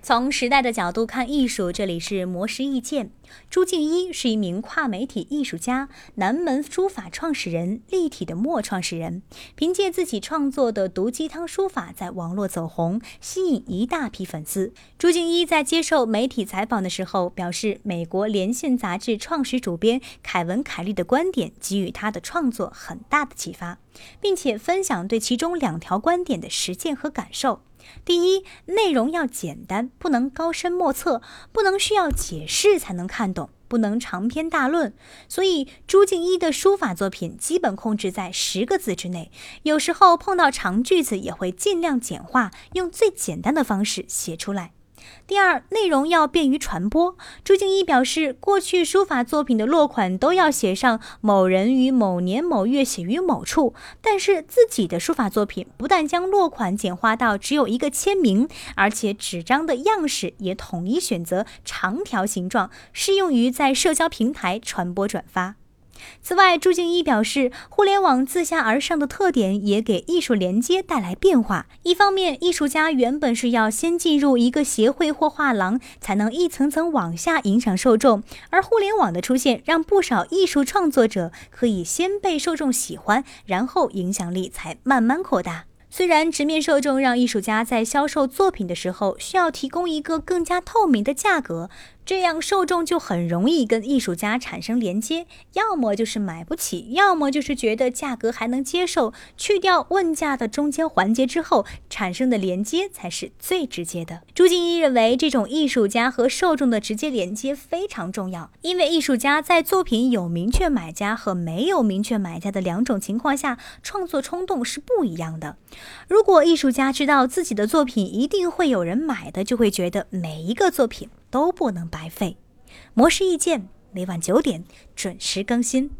从时代的角度看艺术，这里是魔石意见。朱静一是一名跨媒体艺术家，南门书法创始人，立体的墨创始人。凭借自己创作的毒鸡汤书法在网络走红，吸引一大批粉丝。朱静一在接受媒体采访的时候表示，美国《连线》杂志创始主编凯文·凯利的观点给予他的创作很大的启发，并且分享对其中两条观点的实践和感受。第一，内容要简单，不能高深莫测，不能需要解释才能看懂，不能长篇大论。所以，朱静一的书法作品基本控制在十个字之内，有时候碰到长句子也会尽量简化，用最简单的方式写出来。第二，内容要便于传播。朱静一表示，过去书法作品的落款都要写上某人于某年某月写于某处，但是自己的书法作品不但将落款简化到只有一个签名，而且纸张的样式也统一选择长条形状，适用于在社交平台传播转发。此外，朱静一表示，互联网自下而上的特点也给艺术连接带来变化。一方面，艺术家原本是要先进入一个协会或画廊，才能一层层往下影响受众；而互联网的出现，让不少艺术创作者可以先被受众喜欢，然后影响力才慢慢扩大。虽然直面受众让艺术家在销售作品的时候需要提供一个更加透明的价格。这样受众就很容易跟艺术家产生连接，要么就是买不起，要么就是觉得价格还能接受。去掉问价的中间环节之后，产生的连接才是最直接的。朱静一认为，这种艺术家和受众的直接连接非常重要，因为艺术家在作品有明确买家和没有明确买家的两种情况下，创作冲动是不一样的。如果艺术家知道自己的作品一定会有人买的，就会觉得每一个作品。都不能白费。模式意见每晚九点准时更新。